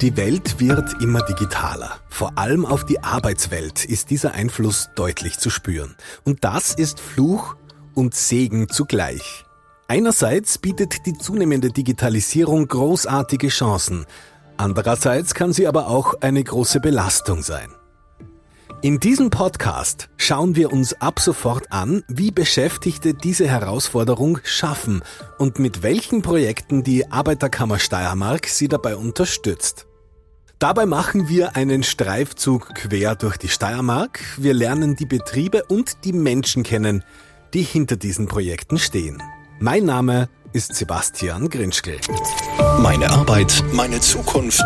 Die Welt wird immer digitaler. Vor allem auf die Arbeitswelt ist dieser Einfluss deutlich zu spüren. Und das ist Fluch und Segen zugleich. Einerseits bietet die zunehmende Digitalisierung großartige Chancen. Andererseits kann sie aber auch eine große Belastung sein. In diesem Podcast schauen wir uns ab sofort an, wie Beschäftigte diese Herausforderung schaffen und mit welchen Projekten die Arbeiterkammer Steiermark sie dabei unterstützt. Dabei machen wir einen Streifzug quer durch die Steiermark. Wir lernen die Betriebe und die Menschen kennen, die hinter diesen Projekten stehen. Mein Name ist Sebastian Grinschkel. Meine Arbeit, meine Zukunft,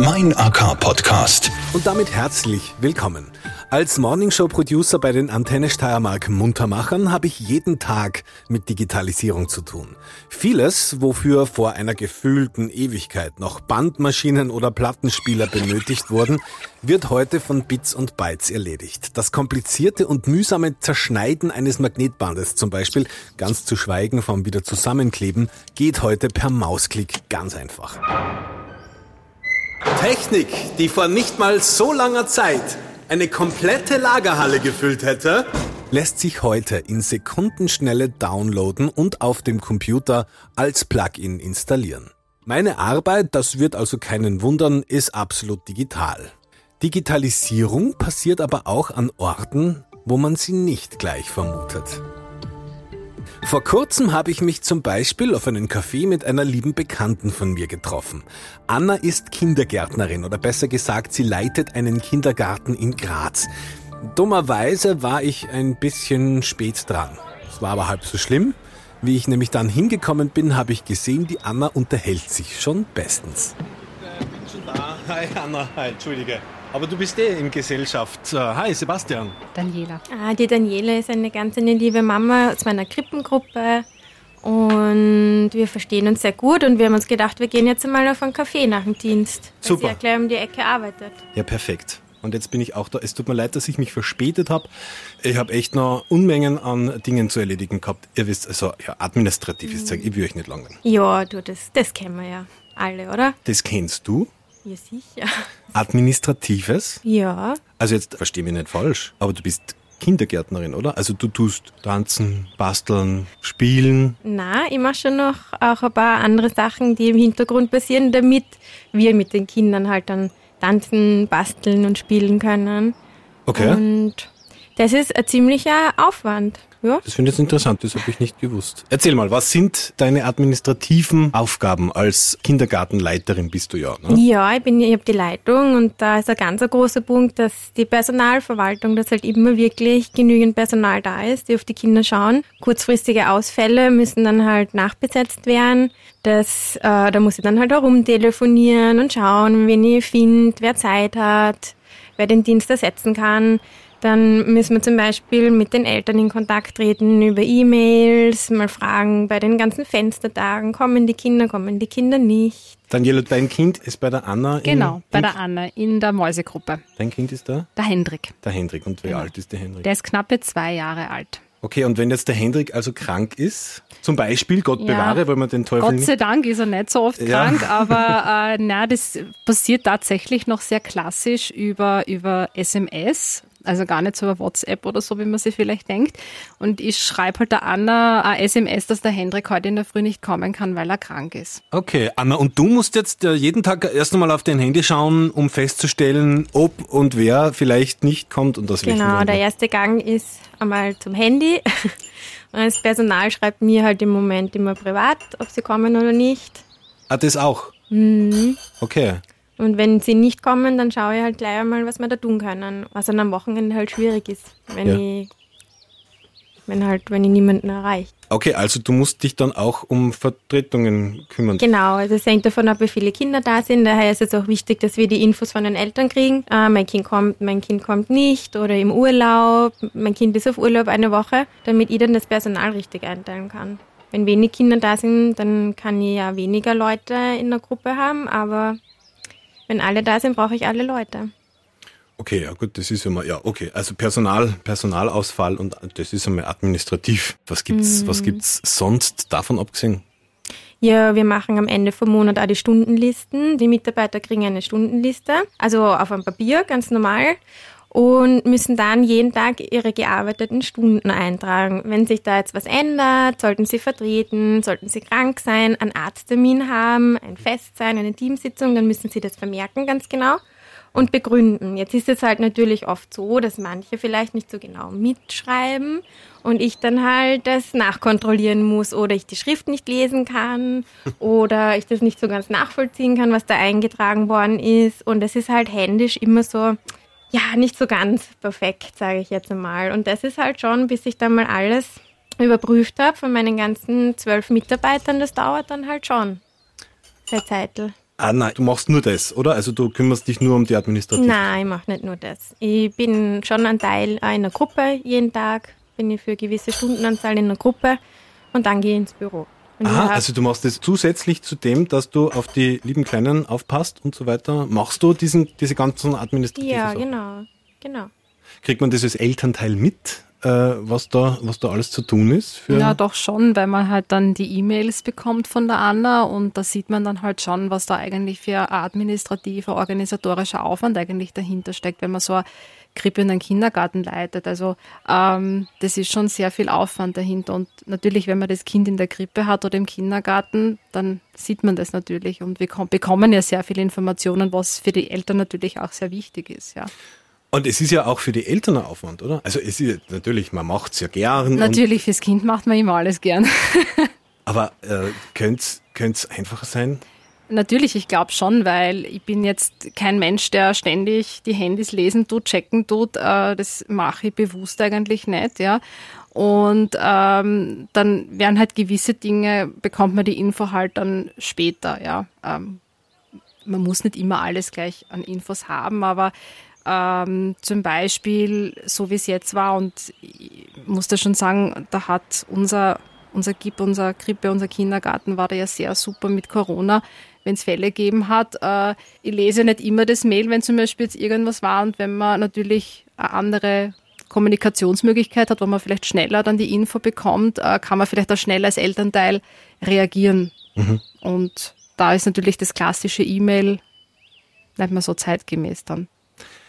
mein AK-Podcast. Und damit herzlich willkommen. Als Morningshow-Producer bei den Antenne Steiermark Muntermachern habe ich jeden Tag mit Digitalisierung zu tun. Vieles, wofür vor einer gefühlten Ewigkeit noch Bandmaschinen oder Plattenspieler benötigt wurden, wird heute von Bits und Bytes erledigt. Das komplizierte und mühsame Zerschneiden eines Magnetbandes zum Beispiel, ganz zu schweigen vom wieder zusammenkleben, geht heute per Mausklick ganz einfach. Technik, die vor nicht mal so langer Zeit eine komplette Lagerhalle gefüllt hätte, lässt sich heute in Sekundenschnelle downloaden und auf dem Computer als Plugin installieren. Meine Arbeit, das wird also keinen wundern, ist absolut digital. Digitalisierung passiert aber auch an Orten, wo man sie nicht gleich vermutet. Vor kurzem habe ich mich zum Beispiel auf einen Café mit einer lieben Bekannten von mir getroffen. Anna ist Kindergärtnerin oder besser gesagt, sie leitet einen Kindergarten in Graz. Dummerweise war ich ein bisschen spät dran. Es war aber halb so schlimm. Wie ich nämlich dann hingekommen bin, habe ich gesehen, die Anna unterhält sich schon bestens. Da. Hi Anna, hi, entschuldige. Aber du bist eh in Gesellschaft. Hi Sebastian. Daniela. Ah, die Daniela ist eine ganz eine liebe Mama aus meiner Krippengruppe und wir verstehen uns sehr gut und wir haben uns gedacht, wir gehen jetzt einmal auf einen Café nach dem Dienst, weil Super. sie ja gleich um die Ecke arbeitet. Ja, perfekt. Und jetzt bin ich auch da. Es tut mir leid, dass ich mich verspätet habe. Ich habe echt noch Unmengen an Dingen zu erledigen gehabt. Ihr wisst, also ja, administratives Zeug, ich will euch nicht langweilen. Ja, du, das, das kennen wir ja alle, oder? Das kennst du? Ja, sicher. Administratives? Ja, Also jetzt versteh mich nicht falsch, aber du bist Kindergärtnerin, oder? Also du tust tanzen, basteln, spielen. na, ich mache schon noch auch ein paar andere Sachen, die im Hintergrund passieren, damit wir mit den Kindern halt dann tanzen, basteln und spielen können. Okay. Und das ist ein ziemlicher Aufwand. Ja. Das finde ich jetzt interessant, das habe ich nicht gewusst. Erzähl mal, was sind deine administrativen Aufgaben als Kindergartenleiterin bist du ja? Ne? Ja, ich, bin, ich habe die Leitung und da ist ein ganz großer Punkt, dass die Personalverwaltung, dass halt immer wirklich genügend Personal da ist, die auf die Kinder schauen. Kurzfristige Ausfälle müssen dann halt nachbesetzt werden. Das, äh, da muss ich dann halt herumtelefonieren und schauen, wen ich finde, wer Zeit hat, wer den Dienst ersetzen kann. Dann müssen wir zum Beispiel mit den Eltern in Kontakt treten über E-Mails, mal fragen bei den ganzen Fenstertagen, kommen die Kinder, kommen die Kinder nicht. Daniela, dein Kind ist bei der Anna. in- Genau, bei in, der Anna in der Mäusegruppe. Dein Kind ist da? Der Hendrik. Der Hendrik. Und wie Genau. alt ist der Hendrik? Der ist knappe zwei Jahre alt. Okay, und wenn jetzt der Hendrik also krank ist, zum Beispiel, Gott Ja. bewahre, weil man den Teufel Gott nicht... sei Dank ist er nicht so oft Ja. krank, aber äh, na, das passiert tatsächlich noch sehr klassisch über, über SMS. Also gar nicht so über WhatsApp oder so, wie man sich vielleicht denkt. Und ich schreibe halt der Anna ein SMS, dass der Hendrik heute in der Früh nicht kommen kann, weil er krank ist. Okay, Anna, und du musst jetzt äh, jeden Tag erst einmal auf dein Handy schauen, um festzustellen, ob und wer vielleicht nicht kommt und welchem Genau, der erste Gang ist einmal zum Handy. Und das Personal schreibt mir halt im Moment immer privat, ob sie kommen oder nicht. Ah, das auch? Mhm. Okay. Und wenn sie nicht kommen, dann schaue ich halt gleich einmal, was wir da tun können. Was dann am Wochenende halt schwierig ist, wenn Ja. ich wenn halt, wenn ich niemanden erreiche. Okay, also du musst dich dann auch um Vertretungen kümmern. Genau, also es hängt davon ab, wie viele Kinder da sind. Daher ist es auch wichtig, dass wir die Infos von den Eltern kriegen. Äh, mein Kind kommt, mein Kind kommt nicht oder im Urlaub. Mein Kind ist auf Urlaub eine Woche, damit ich dann das Personal richtig einteilen kann. Wenn wenig Kinder da sind, dann kann ich ja weniger Leute in der Gruppe haben, aber wenn alle da sind, brauche ich alle Leute. Okay, ja gut, das ist immer, ja, okay. Also Personal, Personalausfall und das ist einmal administrativ. Was gibt's, Mhm. was gibt's sonst davon abgesehen? Ja, wir machen am Ende vom Monat auch die Stundenlisten. Die Mitarbeiter kriegen eine Stundenliste, also auf einem Papier, ganz normal und müssen dann jeden Tag ihre gearbeiteten Stunden eintragen. Wenn sich da jetzt was ändert, sollten sie vertreten, sollten sie krank sein, einen Arzttermin haben, ein Fest sein, eine Teamsitzung, dann müssen sie das vermerken ganz genau und begründen. Jetzt ist es halt natürlich oft so, dass manche vielleicht nicht so genau mitschreiben und ich dann halt das nachkontrollieren muss oder ich die Schrift nicht lesen kann oder ich das nicht so ganz nachvollziehen kann, was da eingetragen worden ist und es ist halt händisch immer so, ja, nicht so ganz perfekt, sage ich jetzt einmal. Und das ist halt schon, bis ich dann mal alles überprüft habe von meinen ganzen zwölf Mitarbeitern, das dauert dann halt schon. Der Zeitl. Ah nein, du machst nur das, oder? Also du kümmerst dich nur um die Administration? Nein, ich mache nicht nur das. Ich bin schon ein Teil einer Gruppe jeden Tag, bin ich für eine gewisse Stundenanzahl in einer Gruppe und dann gehe ich ins Büro. Ah, also du machst das zusätzlich zu dem, dass du auf die lieben Kleinen aufpasst und so weiter, machst du diesen, diese ganzen administrativen Ja, Sachen? genau, genau. Kriegt man das als Elternteil mit, was, da, was da alles zu tun ist? Ja, doch schon, weil man halt dann die E-Mails bekommt von der Anna und da sieht man dann halt schon, was da eigentlich für administrativer, organisatorischer Aufwand eigentlich dahinter steckt, wenn man so eine Krippe und einen Kindergarten leitet. Also ähm, das ist schon sehr viel Aufwand dahinter und natürlich, wenn man das Kind in der Krippe hat oder im Kindergarten, dann sieht man das natürlich und wir kom- bekommen ja sehr viele Informationen, was für die Eltern natürlich auch sehr wichtig ist, ja. Und es ist ja auch für die Eltern ein Aufwand, oder? Also es ist natürlich, man macht es ja gern. Natürlich, fürs Kind macht man immer alles gern. aber äh, könnte es einfacher sein? Natürlich, ich glaube schon, weil ich bin jetzt kein Mensch, der ständig die Handys lesen tut, checken tut. Äh, das mache ich bewusst eigentlich nicht, ja. Und ähm, dann werden halt gewisse Dinge, bekommt man die Info halt dann später, ja. Ähm, man muss nicht immer alles gleich an Infos haben, aber ähm, zum Beispiel, so wie es jetzt war, und ich muss da schon sagen, da hat unser, unser GIP, unser Krippe, unser Kindergarten war da ja sehr super mit Corona, wenn es Fälle gegeben hat. Äh, ich lese nicht immer das Mail, wenn zum Beispiel jetzt irgendwas war und wenn man natürlich eine andere Kommunikationsmöglichkeit hat, wo man vielleicht schneller dann die Info bekommt, äh, kann man vielleicht auch schneller als Elternteil reagieren. Und da ist natürlich das klassische E-Mail nicht mehr so zeitgemäß dann.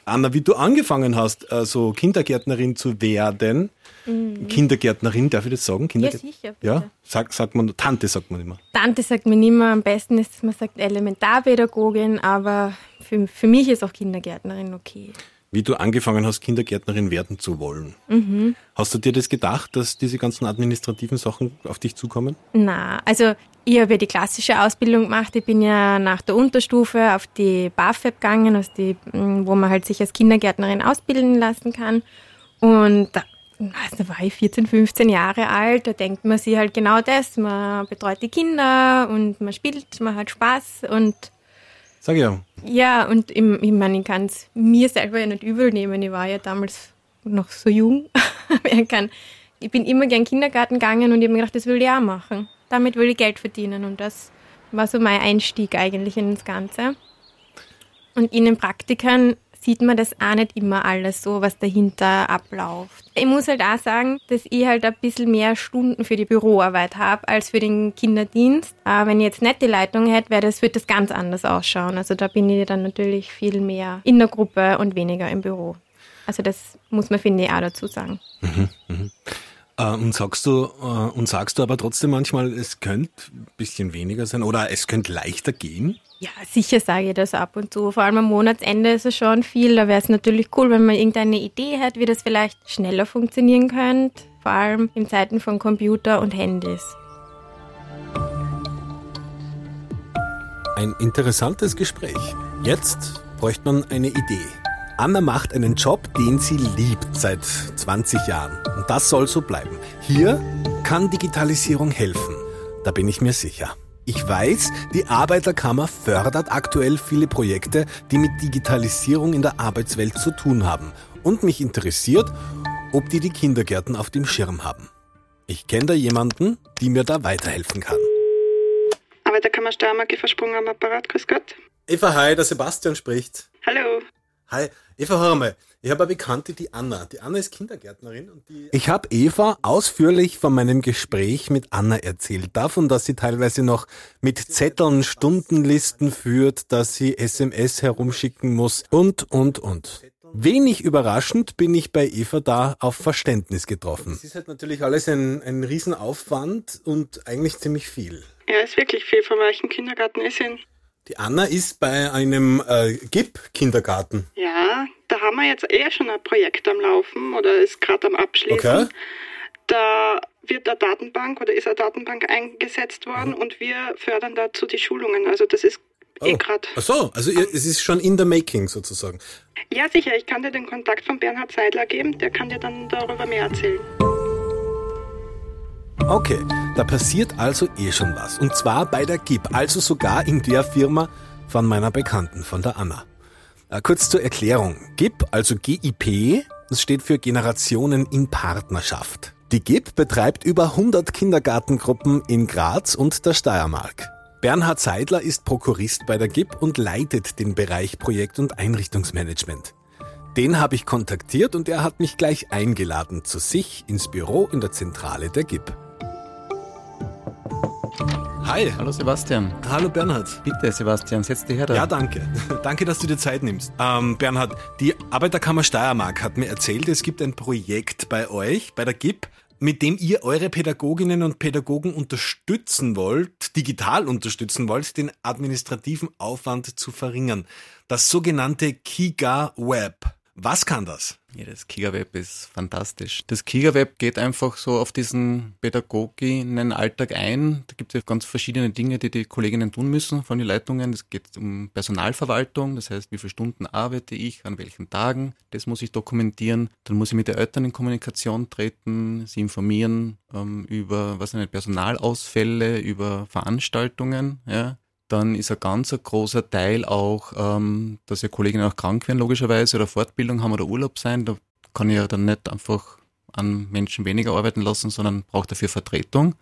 Anna, wie du angefangen hast, äh, so Kindergärtnerin zu werden, Kindergärtnerin, darf ich das sagen? Ja, sicher. Ja, bitte. sagt, man, Tante sagt man immer. Tante sagt mir immer, am besten ist, dass man sagt Elementarpädagogin, aber für, für mich ist auch Kindergärtnerin okay. Wie du angefangen hast, Kindergärtnerin werden zu wollen. Mhm. Hast du dir das gedacht, dass diese ganzen administrativen Sachen auf dich zukommen? Na, also ich habe ja die klassische Ausbildung gemacht. Ich bin ja nach der Unterstufe auf die BAföG gegangen, also die, m, wo man halt sich als Kindergärtnerin ausbilden lassen kann. Und da, da war ich 14, 15 Jahre alt. Da denkt man sich halt genau das. Man betreut die Kinder und man spielt, man hat Spaß und Sag ja. ja, und ich, ich meine, ich kann es mir selber ja nicht übel nehmen. Ich war ja damals noch so jung. ich, bin immer gern Kindergarten gegangen und ich habe mir gedacht, das will ich auch machen. Damit will ich Geld verdienen. Und das war so mein Einstieg eigentlich in das Ganze. Und in den Praktikern sieht man das auch nicht immer alles so, was dahinter abläuft. Ich muss halt auch sagen, dass ich halt ein bisschen mehr Stunden für die Büroarbeit habe als für den Kinderdienst. Aber wenn ich jetzt nicht die Leitung hätte, wäre das, würde das ganz anders ausschauen. Also da bin ich dann natürlich viel mehr in der Gruppe und weniger im Büro. Also das muss man, finde ich, auch dazu sagen. Äh, und sagst du, äh, und sagst du aber trotzdem manchmal, es könnte ein bisschen weniger sein oder es könnte leichter gehen? Ja, sicher sage ich das ab und zu. Vor allem am Monatsende ist es schon viel. Da wäre es natürlich cool, wenn man irgendeine Idee hat, wie das vielleicht schneller funktionieren könnte. Vor allem in Zeiten von Computer und Handys. Ein interessantes Gespräch. Jetzt bräuchte man eine Idee. Anna macht einen Job, den sie liebt seit 20 Jahren. Und das soll so bleiben. Hier kann Digitalisierung helfen. Da bin ich mir sicher. Ich weiß, die Arbeiterkammer fördert aktuell viele Projekte, die mit Digitalisierung in der Arbeitswelt zu tun haben. Und mich interessiert, ob die die Kindergärten auf dem Schirm haben. Ich kenne da jemanden, die mir da weiterhelfen kann. Arbeiterkammer Steiermark, versprungen am Apparat. Grüß Gott. Eva, hi, der Sebastian spricht. Hallo. Hi, Eva, hör mal. Ich habe eine Bekannte, die Anna. Die Anna ist Kindergärtnerin und die. Ich habe Eva ausführlich von meinem Gespräch mit Anna erzählt. Davon, dass sie teilweise noch mit Zetteln Stundenlisten führt, dass sie SMS herumschicken muss und, und, und. Wenig überraschend bin ich bei Eva da auf Verständnis getroffen. Es ist halt natürlich alles ein, ein Riesenaufwand und eigentlich ziemlich viel. Ja, ist wirklich viel. Von welchem Kindergarten ist ihn? Die Anna ist bei einem äh, GIP-Kindergarten. Ja, da haben wir jetzt eh schon ein Projekt am Laufen oder ist gerade am Abschließen. Okay. Da wird eine Datenbank oder ist eine Datenbank eingesetzt worden mhm. und wir fördern dazu die Schulungen. Also das ist eh oh. eh gerade. Ach so, also ihr, es ist schon in the making sozusagen. Ja, sicher. Ich kann dir den Kontakt von Bernhard Seidler geben. Der kann dir dann darüber mehr erzählen. Okay, da passiert also eh schon was. Und zwar bei der GIP, also sogar in der Firma von meiner Bekannten, von der Anna. Äh, kurz zur Erklärung. GIP, also GIP, das steht für Generationen in Partnerschaft. Die GIP betreibt über 100 Kindergartengruppen in Graz und der Steiermark. Bernhard Seidler ist Prokurist bei der GIP und leitet den Bereich Projekt- und Einrichtungsmanagement. Den habe ich kontaktiert und er hat mich gleich eingeladen zu sich ins Büro in der Zentrale der GIP. Hi. Hallo Sebastian. Hallo Bernhard. Bitte Sebastian, setz dich her da. Ja, danke. danke, dass du dir Zeit nimmst. Ähm, Bernhard, die Arbeiterkammer Steiermark hat mir erzählt, es gibt ein Projekt bei euch, bei der GIP, mit dem ihr eure Pädagoginnen und Pädagogen unterstützen wollt, digital unterstützen wollt, den administrativen Aufwand zu verringern. Das sogenannte Kiga Web. Was kann das? Ja, das Kiga-Web ist fantastisch. Das Kiga-Web geht einfach so auf diesen Pädagoginnen-Alltag ein. Da gibt es ja ganz verschiedene Dinge, die die Kolleginnen tun müssen von den Leitungen. Es geht um Personalverwaltung, das heißt, wie viele Stunden arbeite ich, an welchen Tagen. Das muss ich dokumentieren. Dann muss ich mit den Eltern in Kommunikation treten, sie informieren ähm, über was sind Personalausfälle, über Veranstaltungen. Ja dann ist ein ganz großer Teil auch, ähm, dass ja Kolleginnen auch krank werden, logischerweise, oder Fortbildung haben oder Urlaub sein. Da kann ich ja dann nicht einfach an Menschen weniger arbeiten lassen, sondern braucht dafür Vertretung.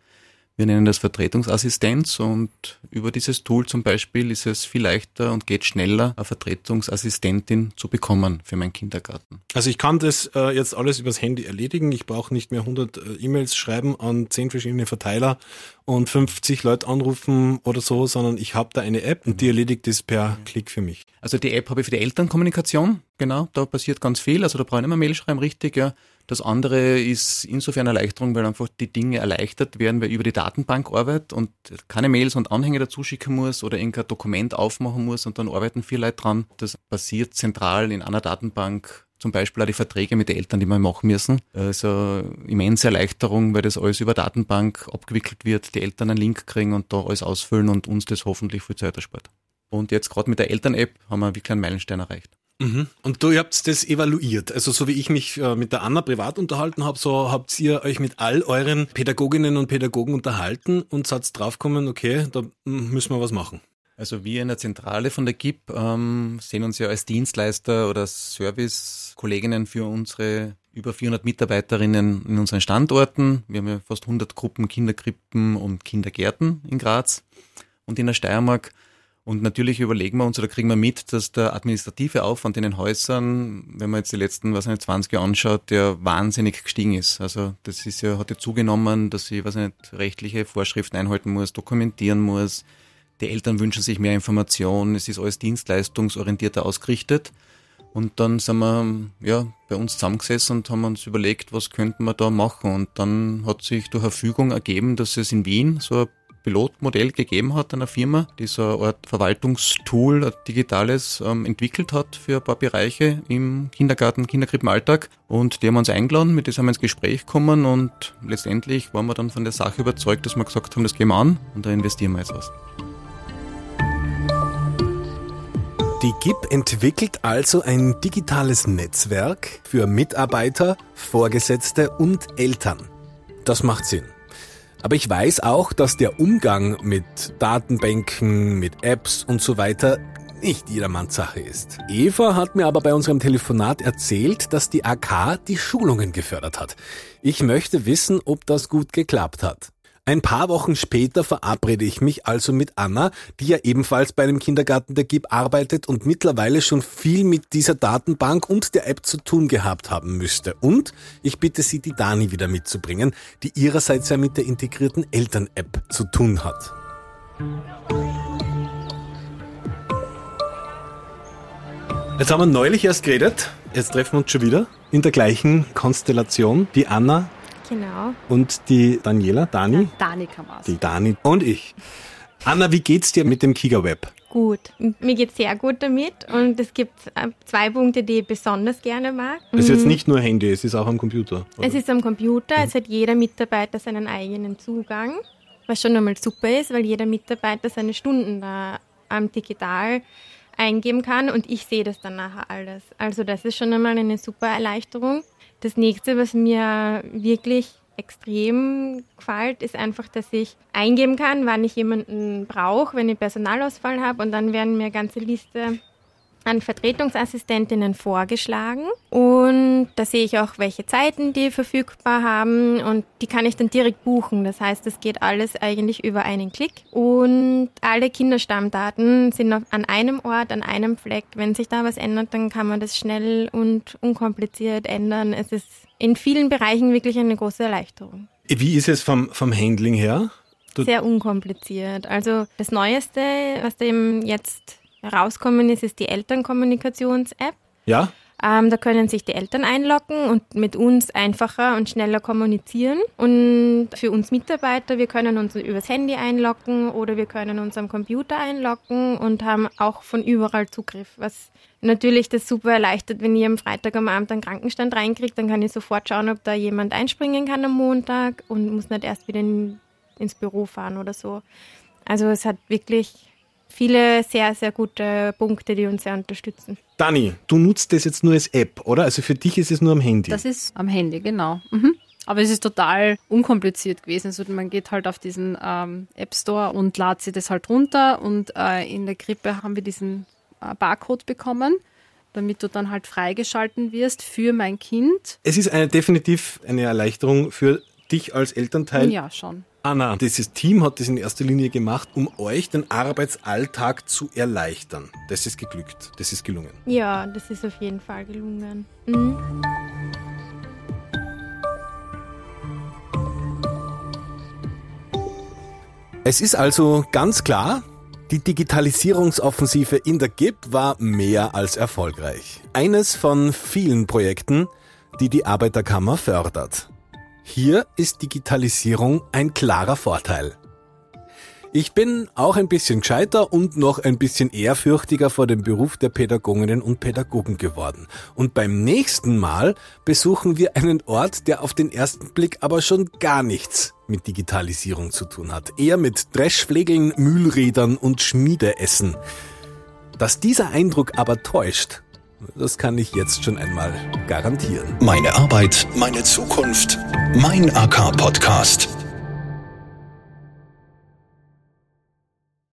Wir nennen das Vertretungsassistenz und über dieses Tool zum Beispiel ist es viel leichter und geht schneller, eine Vertretungsassistentin zu bekommen für meinen Kindergarten. Also ich kann das äh, jetzt alles übers Handy erledigen. Ich brauche nicht mehr 100 äh, E-Mails schreiben an 10 verschiedene Verteiler und 50 Leute anrufen oder so, sondern ich habe da eine App und die erledigt das per Klick für mich. Also die App habe ich für die Elternkommunikation, genau, da passiert ganz viel. Also da brauche ich nicht mehr Mail schreiben, richtig, ja. Das andere ist insofern Erleichterung, weil einfach die Dinge erleichtert werden, weil über die Datenbank arbeitet und keine Mails und Anhänge dazu schicken muss oder irgendein Dokument aufmachen muss und dann arbeiten vier Leute dran. Das passiert zentral in einer Datenbank zum Beispiel auch die Verträge mit den Eltern, die wir machen müssen. Also immense Erleichterung, weil das alles über Datenbank abgewickelt wird, die Eltern einen Link kriegen und da alles ausfüllen und uns das hoffentlich viel Zeit erspart. Und jetzt gerade mit der Eltern-App haben wir wirklich einen Meilenstein erreicht. Mhm. Und du habt das evaluiert. Also so wie ich mich äh, mit der Anna privat unterhalten habe, so habt ihr euch mit all euren Pädagoginnen und Pädagogen unterhalten und seid draufgekommen, okay, da müssen wir was machen. Also wir in der Zentrale von der GIP ähm, sehen uns ja als Dienstleister oder Service-Kolleginnen für unsere über 400 Mitarbeiterinnen in unseren Standorten. Wir haben ja fast 100 Gruppen Kinderkrippen und Kindergärten in Graz und in der Steiermark. Und natürlich überlegen wir uns oder kriegen wir mit, dass der administrative Aufwand in den Häusern, wenn man jetzt die letzten, was nicht, 20 Jahre anschaut, der wahnsinnig gestiegen ist. Also das ist ja, hat ja zugenommen, dass ich, was nicht, rechtliche Vorschriften einhalten muss, dokumentieren muss. Die Eltern wünschen sich mehr Information. Es ist alles dienstleistungsorientierter ausgerichtet. Und dann sind wir ja, bei uns zusammengesessen und haben uns überlegt, was könnten wir da machen. Und dann hat sich durch Verfügung ergeben, dass es in Wien so ein Pilotmodell gegeben hat einer Firma, die so eine Art Verwaltungstool, ein digitales, ähm, entwickelt hat für ein paar Bereiche im Kindergarten, Kinderkrippenalltag. Und die haben uns eingeladen, mit denen haben wir ins Gespräch gekommen und letztendlich waren wir dann von der Sache überzeugt, dass wir gesagt haben, das gehen wir an und da investieren wir jetzt was. Die GIP entwickelt also ein digitales Netzwerk für Mitarbeiter, Vorgesetzte und Eltern. Das macht Sinn. Aber ich weiß auch, dass der Umgang mit Datenbanken, mit Apps und so weiter nicht jedermanns Sache ist. Eva hat mir aber bei unserem Telefonat erzählt, dass die AK die Schulungen gefördert hat. Ich möchte wissen, ob das gut geklappt hat. Ein paar Wochen später verabrede ich mich also mit Anna, die ja ebenfalls bei einem Kindergarten der GIB arbeitet und mittlerweile schon viel mit dieser Datenbank und der App zu tun gehabt haben müsste. Und ich bitte sie, die Dani wieder mitzubringen, die ihrerseits ja mit der integrierten Eltern-App zu tun hat. Jetzt haben wir neulich erst geredet, jetzt treffen wir uns schon wieder in der gleichen Konstellation. Die Anna Genau. und die Daniela, Dani, Dani kann was. die Dani und ich. Anna, wie geht's dir mit dem Kika-Web? Gut. Mir geht sehr gut damit und es gibt äh, zwei Punkte, die ich besonders gerne mag. Es ist jetzt nicht nur Handy, es ist auch am Computer. oder? Es ist am Computer, es hat jeder Mitarbeiter seinen eigenen Zugang, was schon einmal super ist, weil jeder Mitarbeiter seine Stunden da am digital eingeben kann und ich sehe das dann nachher alles. Also das ist schon einmal eine super Erleichterung. Das nächste, was mir wirklich extrem gefällt, ist einfach, dass ich eingeben kann, wann ich jemanden brauche, wenn ich Personalausfall habe. Und dann werden mir ganze Liste an Vertretungsassistentinnen vorgeschlagen und da sehe ich auch, welche Zeiten die verfügbar haben und die kann ich dann direkt buchen. Das heißt, es geht alles eigentlich über einen Klick und alle Kinderstammdaten sind auf, an einem Ort, an einem Fleck. Wenn sich da was ändert, dann kann man das schnell und unkompliziert ändern. Es ist in vielen Bereichen wirklich eine große Erleichterung. Wie ist es vom, vom Handling her? Du- Sehr unkompliziert. Also das Neueste, was dem jetzt rauskommen ist, ist die Elternkommunikations-App. Ja? Ähm, da können sich die Eltern einloggen und mit uns einfacher und schneller kommunizieren. Und für uns Mitarbeiter, wir können uns übers Handy einloggen oder wir können uns am Computer einloggen und haben auch von überall Zugriff, was natürlich das super erleichtert, wenn ich am Freitag am Abend einen Krankenstand reinkriege, dann kann ich sofort schauen, ob da jemand einspringen kann am Montag und muss nicht erst wieder in, ins Büro fahren oder so. Also es hat wirklich viele sehr, sehr gute Punkte, die uns sehr unterstützen. Dani, du nutzt das jetzt nur als App, oder? Also für dich ist es nur am Handy. Das ist am Handy, genau. Mhm. Aber es ist total unkompliziert gewesen. Also man geht halt auf diesen ähm, App Store und ladet sich das halt runter. Und äh, in der Krippe haben wir diesen äh, Barcode bekommen, damit du dann halt freigeschalten wirst für mein Kind. es ist eine, definitiv eine Erleichterung für dich als Elternteil. Ja, schon. Anna, dieses Team hat das in erster Linie gemacht, um euch den Arbeitsalltag zu erleichtern. Das ist geglückt. Das ist gelungen. Ja, das ist auf jeden Fall gelungen. Mhm. Es ist also ganz klar, die Digitalisierungsoffensive in der GIP war mehr als erfolgreich. Eines von vielen Projekten, die die Arbeiterkammer fördert. Hier ist Digitalisierung ein klarer Vorteil. Ich bin auch ein bisschen gescheiter und noch ein bisschen ehrfürchtiger vor dem Beruf der Pädagoginnen und Pädagogen geworden. Und beim nächsten Mal besuchen wir einen Ort, der auf den ersten Blick aber schon gar nichts mit Digitalisierung zu tun hat. Eher mit Dreschflegeln, Mühlrädern und Schmiedeessen. Dass dieser Eindruck aber täuscht, das kann ich jetzt schon einmal garantieren. Meine Arbeit, meine Zukunft, mein AK-Podcast.